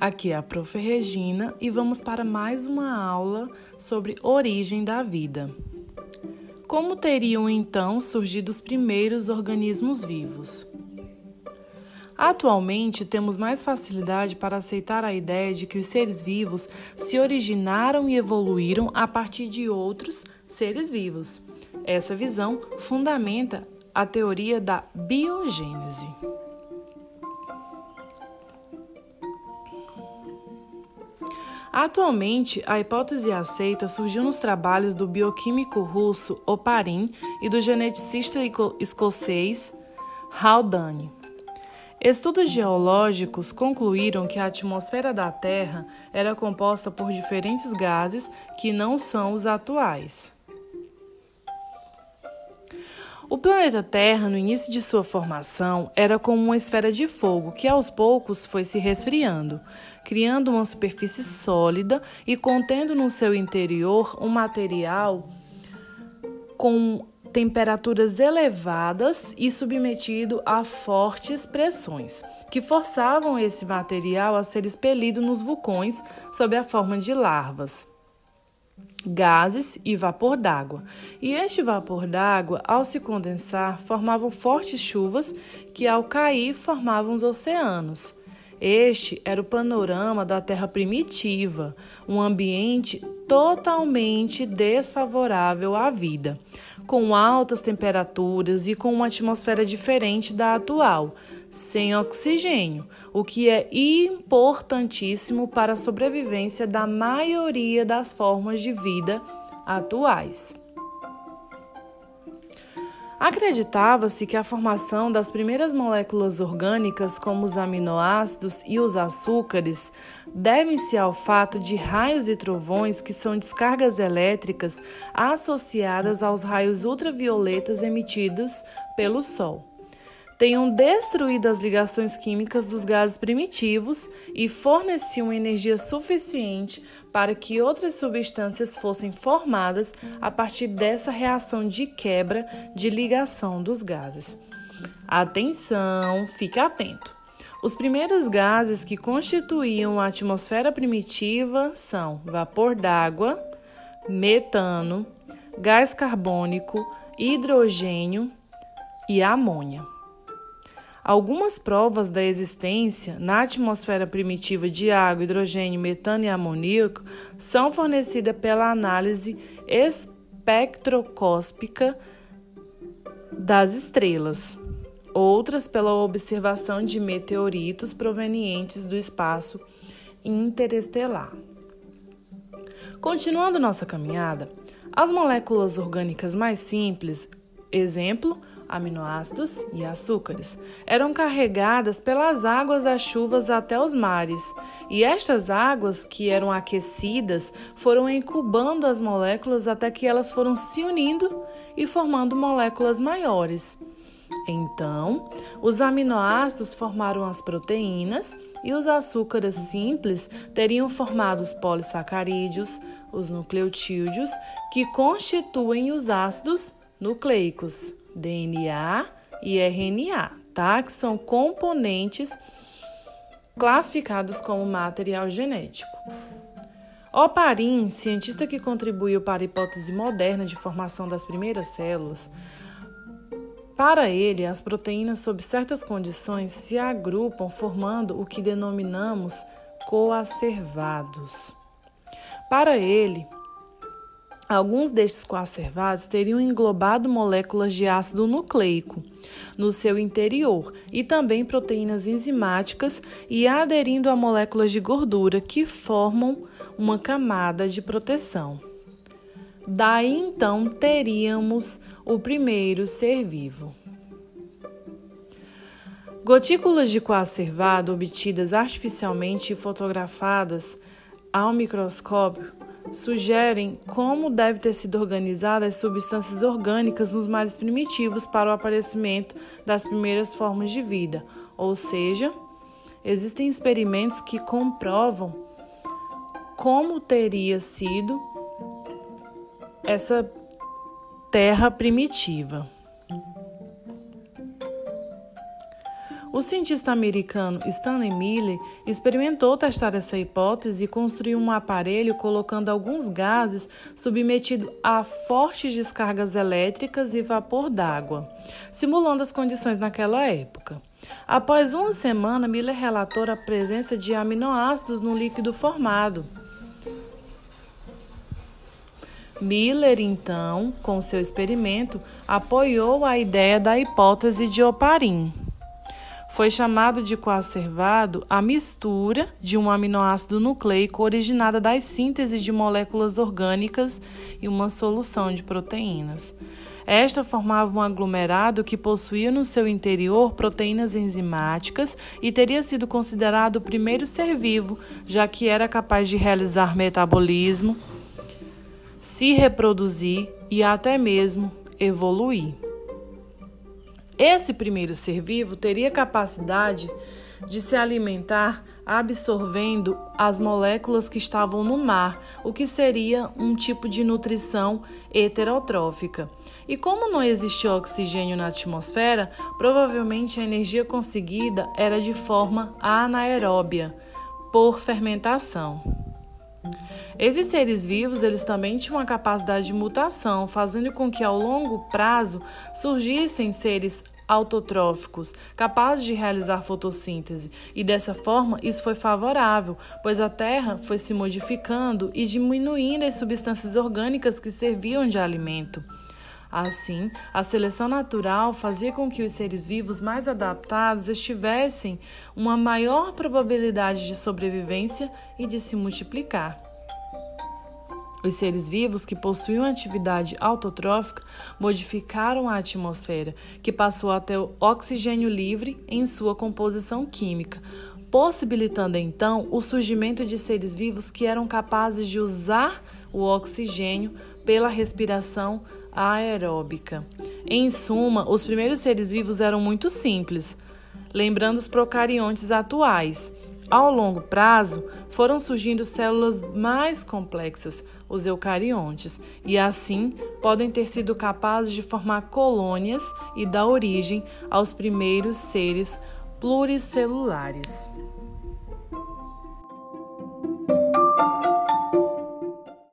Aqui é a Prof. Regina e vamos para mais uma aula sobre origem da vida. Como teriam então surgido os primeiros organismos vivos? Atualmente, temos mais facilidade para aceitar a ideia de que os seres vivos se originaram e evoluíram a partir de outros seres vivos. Essa visão fundamenta a teoria da biogênese. Atualmente, a hipótese aceita surgiu nos trabalhos do bioquímico russo Oparin e do geneticista escocês Haldane. Estudos geológicos concluíram que a atmosfera da Terra era composta por diferentes gases que não são os atuais. O planeta Terra, no início de sua formação, era como uma esfera de fogo que aos poucos foi se resfriando, criando uma superfície sólida e contendo no seu interior um material com temperaturas elevadas e submetido a fortes pressões, que forçavam esse material a ser expelido nos vulcões sob a forma de larvas gases e vapor d'água. E este vapor d'água, ao se condensar, formavam fortes chuvas que, ao cair, formavam os oceanos. Este era o panorama da Terra primitiva, um ambiente totalmente desfavorável à vida, com altas temperaturas e com uma atmosfera diferente da atual, sem oxigênio, o que é importantíssimo para a sobrevivência da maioria das formas de vida atuais. Acreditava-se que a formação das primeiras moléculas orgânicas, como os aminoácidos e os açúcares, devem-se ao fato de raios e trovões que são descargas elétricas associadas aos raios ultravioletas emitidos pelo Sol tenham destruído as ligações químicas dos gases primitivos e forneciam energia suficiente para que outras substâncias fossem formadas a partir dessa reação de quebra de ligação dos gases. Atenção, fique atento. Os primeiros gases que constituíam a atmosfera primitiva são vapor d'água, metano, gás carbônico, hidrogênio e amônia. Algumas provas da existência na atmosfera primitiva de água, hidrogênio, metano e amoníaco são fornecidas pela análise espectroscópica das estrelas, outras pela observação de meteoritos provenientes do espaço interestelar. Continuando nossa caminhada, as moléculas orgânicas mais simples, exemplo, aminoácidos e açúcares, eram carregadas pelas águas das chuvas até os mares, e estas águas, que eram aquecidas, foram incubando as moléculas até que elas foram se unindo e formando moléculas maiores. Então, os aminoácidos formaram as proteínas e os açúcares simples teriam formado os polissacarídeos, os nucleotídeos, que constituem os ácidos nucleicos. DNA e RNA, tá? Que são componentes classificados como material genético. Oparin, cientista que contribuiu para a hipótese moderna de formação das primeiras células, para ele, as proteínas, sob certas condições, se agrupam formando o que denominamos coacervados. Para ele, Alguns destes coacervados teriam englobado moléculas de ácido nucleico no seu interior e também proteínas enzimáticas e aderindo a moléculas de gordura que formam uma camada de proteção. Daí então teríamos o primeiro ser vivo. Gotículas de coacervado obtidas artificialmente e fotografadas ao microscópio sugerem como deve ter sido organizada as substâncias orgânicas nos mares primitivos para o aparecimento das primeiras formas de vida, ou seja, existem experimentos que comprovam como teria sido essa terra primitiva. O cientista americano Stanley Miller experimentou testar essa hipótese e construiu um aparelho colocando alguns gases submetidos a fortes descargas elétricas e vapor d'água, simulando as condições naquela época. Após uma semana, Miller relatou a presença de aminoácidos no líquido formado. Miller, então, com seu experimento, apoiou a ideia da hipótese de Oparin. Foi chamado de coacervado a mistura de um aminoácido nucleico originada das sínteses de moléculas orgânicas e uma solução de proteínas. Esta formava um aglomerado que possuía no seu interior proteínas enzimáticas e teria sido considerado o primeiro ser vivo, já que era capaz de realizar metabolismo, se reproduzir e até mesmo evoluir. Esse primeiro ser vivo teria capacidade de se alimentar absorvendo as moléculas que estavam no mar, o que seria um tipo de nutrição heterotrófica. E como não existia oxigênio na atmosfera, provavelmente a energia conseguida era de forma anaeróbia, por fermentação. Esses seres vivos, eles também tinham uma capacidade de mutação, fazendo com que ao longo prazo surgissem seres autotróficos, capazes de realizar fotossíntese, e dessa forma isso foi favorável, pois a Terra foi se modificando e diminuindo as substâncias orgânicas que serviam de alimento. Assim, a seleção natural fazia com que os seres vivos mais adaptados estivessem uma maior probabilidade de sobrevivência e de se multiplicar. Os seres vivos que possuíam atividade autotrófica modificaram a atmosfera, que passou a ter oxigênio livre em sua composição química, possibilitando então o surgimento de seres vivos que eram capazes de usar o oxigênio pela respiração aeróbica. Em suma, os primeiros seres vivos eram muito simples, lembrando os procariontes atuais. Ao longo prazo, foram surgindo células mais complexas, os eucariontes, e assim podem ter sido capazes de formar colônias e dar origem aos primeiros seres pluricelulares.